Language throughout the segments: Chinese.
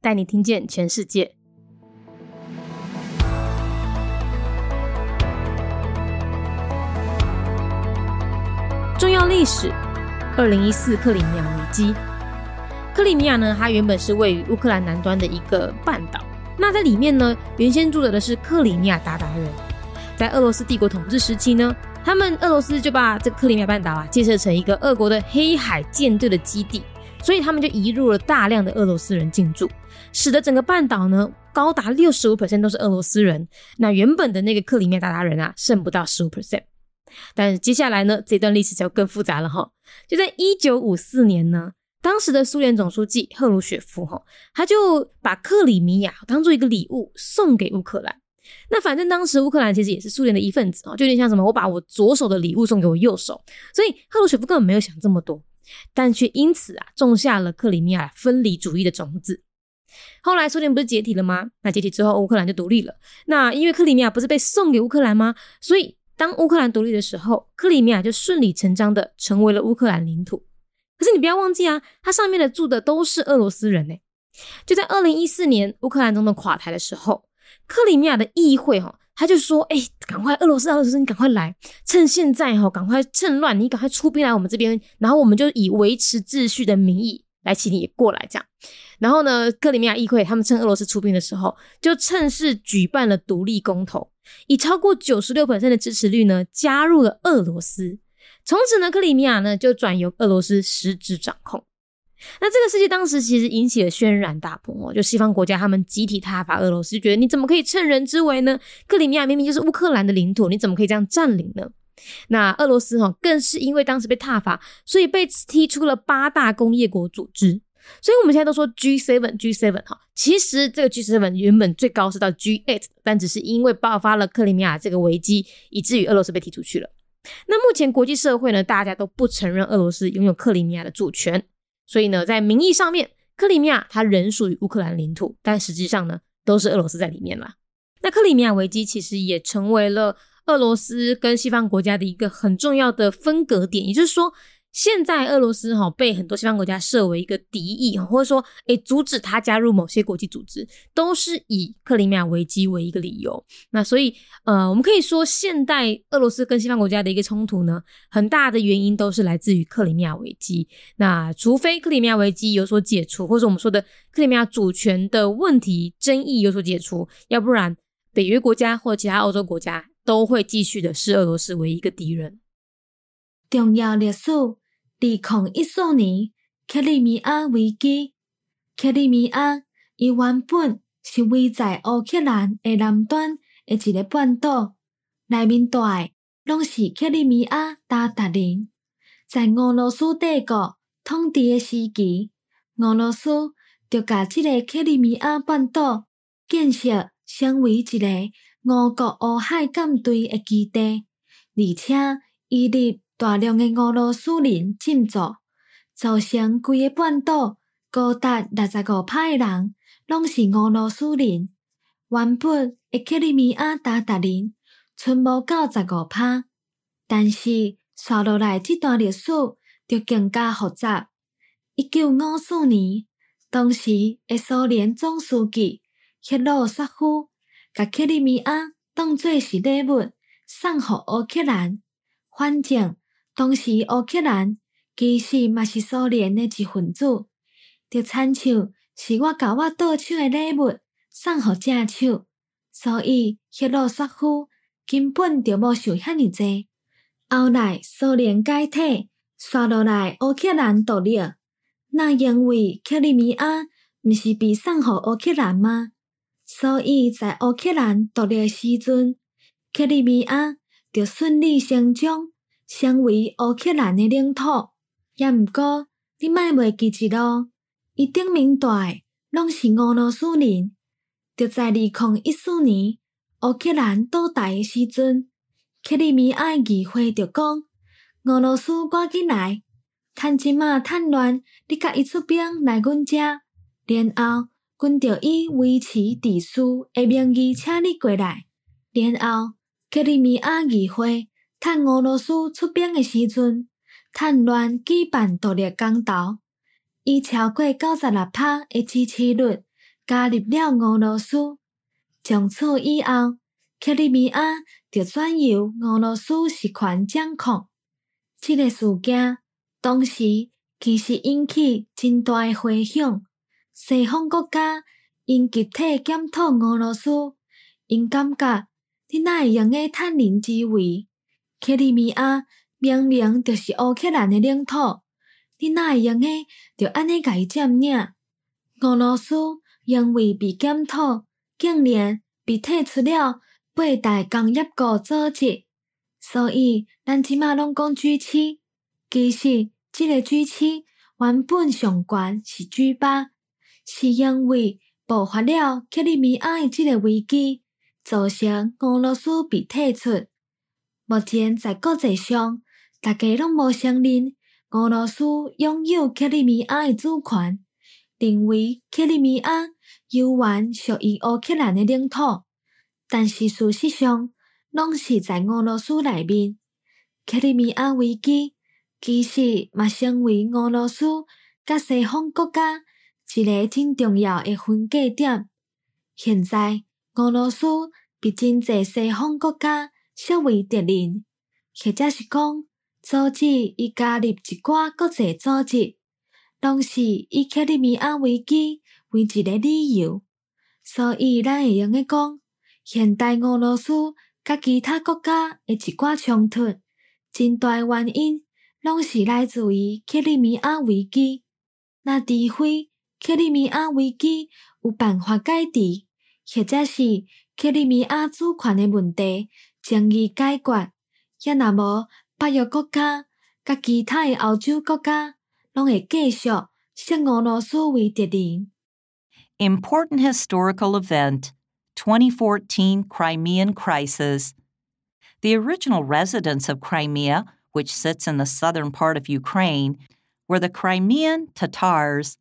带你听见全世界。重要历史：二零一四克里米亚危机。克里米亚呢，它原本是位于乌克兰南端的一个半岛。那在里面呢，原先住着的是克里米亚鞑靼人。在俄罗斯帝国统治时期呢，他们俄罗斯就把这个克里米亚半岛啊建设成一个俄国的黑海舰队的基地。所以他们就移入了大量的俄罗斯人进驻，使得整个半岛呢高达六十五 percent 都是俄罗斯人。那原本的那个克里米亚鞑靼人啊，剩不到十五 percent。但是接下来呢，这段历史就更复杂了哈。就在一九五四年呢，当时的苏联总书记赫鲁雪夫哈，他就把克里米亚当做一个礼物送给乌克兰。那反正当时乌克兰其实也是苏联的一份子啊，就有点像什么，我把我左手的礼物送给我右手。所以赫鲁雪夫根本没有想这么多。但却因此啊，种下了克里米亚分离主义的种子。后来苏联不是解体了吗？那解体之后，乌克兰就独立了。那因为克里米亚不是被送给乌克兰吗？所以当乌克兰独立的时候，克里米亚就顺理成章的成为了乌克兰领土。可是你不要忘记啊，它上面的住的都是俄罗斯人呢。就在二零一四年乌克兰总统垮台的时候，克里米亚的议会哈。他就说：“哎，赶快，俄罗斯，俄罗斯，你赶快来，趁现在哈，赶快趁乱，你赶快出兵来我们这边，然后我们就以维持秩序的名义来请你过来，这样。然后呢，克里米亚议会他们趁俄罗斯出兵的时候，就趁势举办了独立公投，以超过九十六的支持率呢，加入了俄罗斯。从此呢，克里米亚呢就转由俄罗斯实质掌控。”那这个事情当时其实引起了轩然大波哦，就西方国家他们集体挞伐俄罗斯，觉得你怎么可以趁人之危呢？克里米亚明明就是乌克兰的领土，你怎么可以这样占领呢？那俄罗斯哈更是因为当时被挞伐，所以被踢出了八大工业国组织。所以我们现在都说 G seven G seven 哈，其实这个 G seven 原本最高是到 G eight，但只是因为爆发了克里米亚这个危机，以至于俄罗斯被踢出去了。那目前国际社会呢，大家都不承认俄罗斯拥有克里米亚的主权。所以呢，在名义上面，克里米亚它仍属于乌克兰领土，但实际上呢，都是俄罗斯在里面了。那克里米亚危机其实也成为了俄罗斯跟西方国家的一个很重要的分隔点，也就是说。现在俄罗斯哈被很多西方国家设为一个敌意，或者说诶阻止他加入某些国际组织，都是以克里米亚危机为一个理由。那所以呃，我们可以说现代俄罗斯跟西方国家的一个冲突呢，很大的原因都是来自于克里米亚危机。那除非克里米亚危机有所解除，或者我们说的克里米亚主权的问题争议有所解除，要不然北约国家或其他欧洲国家都会继续的视俄罗斯为一个敌人。重要历史：二零一四年克里米亚危机。克里米亚伊原本是位在乌克兰的南端的一个半岛，内面住的拢是克里米亚鞑靼人。在俄罗斯帝国统治的时期，俄罗斯就甲即个克里米亚半岛建设成为一个俄国乌海舰队的基地，而且伊入。大量的俄罗斯人进驻，造成规个半岛高达六十五派的人拢是俄罗斯人。原本的克里米亚鞑靼人存无九十五派，但是刷落来这段历史就更加复杂。一九五四年，当时的苏联总书记赫鲁萨夫甲克里米亚当作是礼物送互乌克兰，反正。当时乌克兰其实嘛是苏联的一份子，就亲像是我甲我倒手的礼物送互正手，所以赫鲁雪夫根本就无想遐尼济。后来苏联解体，刷落来乌克兰独立，那因为克里米亚毋是被送互乌克兰吗？所以在乌克兰独立时阵，克里米亚就顺理成章成为乌克兰的领土。也毋过，你莫袂记一咯，伊顶面大诶拢是俄罗斯人。就在二零一四年乌克兰倒台诶时阵，克里米亚议会就讲，俄罗斯赶紧来，趁即马趁乱，你甲伊出兵来阮遮，然后。阮着以维持秩序诶名义请你过来，然后克里米亚议会趁俄罗斯出兵诶时阵，趁乱举办独立公投，以超过九十六趴诶支持率加入了俄罗斯。从此以后，克里米亚就转由俄罗斯实权掌控。这个事件当时其实引起真大诶回响。西方国家因集体检讨俄罗斯，因感觉你哪会用个趁人之危？克里米亚明明就是乌克兰的领土，你哪会用个就安尼甲伊占领？俄罗斯因为被检讨，竟然被踢出了八大工业国组织，所以咱即马拢讲 G 七。其实即个 G 七原本上悬是 G 八。是因为爆发了克里米亚的这个危机，造成俄罗斯被退出。目前在国际上，大家拢无承认俄罗斯拥有克里米亚的主权，认为克里米亚犹原属于乌克兰的领土。但是事实上，拢是在俄罗斯内面。克里米亚危机其实嘛成为俄罗斯甲西方国家。一个真重要的分界点。现在俄罗斯被真济西方国家视为敌人，或者是讲阻止伊加入一寡国际组织，拢是以克里米亚危机为一个理由。所以咱会用个讲，现代俄罗斯甲其他国家的一寡冲突，真大原因拢是来自于克里米亚危机。那除非克里米亚危机有办法解决，或者是克里米亚主权的问题 将伊解决，也若无北约国家甲其他的欧洲国家拢会继续视俄罗斯为敌人。Important historical event 2014 Crimean Crisis. The original residents of Crimea, which sits in the southern part of Ukraine, were the Crimean Tatars.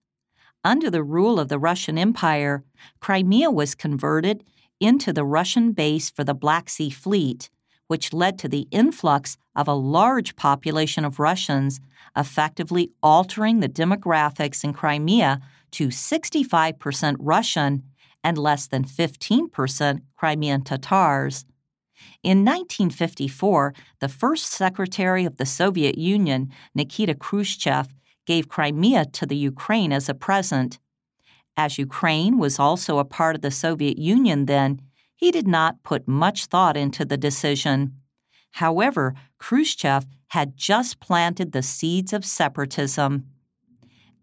Under the rule of the Russian Empire, Crimea was converted into the Russian base for the Black Sea Fleet, which led to the influx of a large population of Russians, effectively altering the demographics in Crimea to 65% Russian and less than 15% Crimean Tatars. In 1954, the first secretary of the Soviet Union, Nikita Khrushchev, gave Crimea to the Ukraine as a present. As Ukraine was also a part of the Soviet Union then, he did not put much thought into the decision. However, Khrushchev had just planted the seeds of separatism.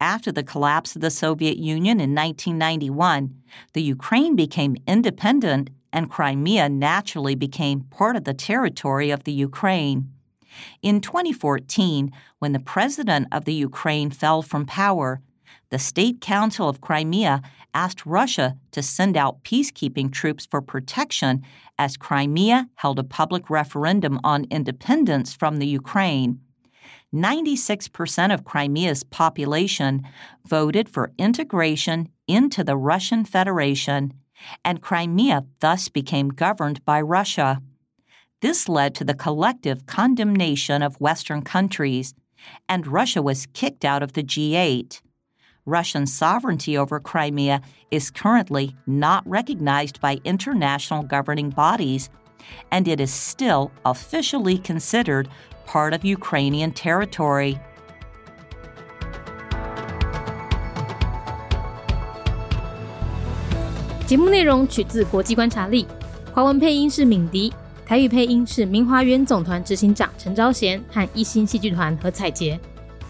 After the collapse of the Soviet Union in 1991, the Ukraine became independent and Crimea naturally became part of the territory of the Ukraine. In 2014, when the president of the Ukraine fell from power, the State Council of Crimea asked Russia to send out peacekeeping troops for protection as Crimea held a public referendum on independence from the Ukraine. 96% of Crimea's population voted for integration into the Russian Federation, and Crimea thus became governed by Russia. This led to the collective condemnation of Western countries, and Russia was kicked out of the G8. Russian sovereignty over Crimea is currently not recognized by international governing bodies, and it is still officially considered part of Ukrainian territory.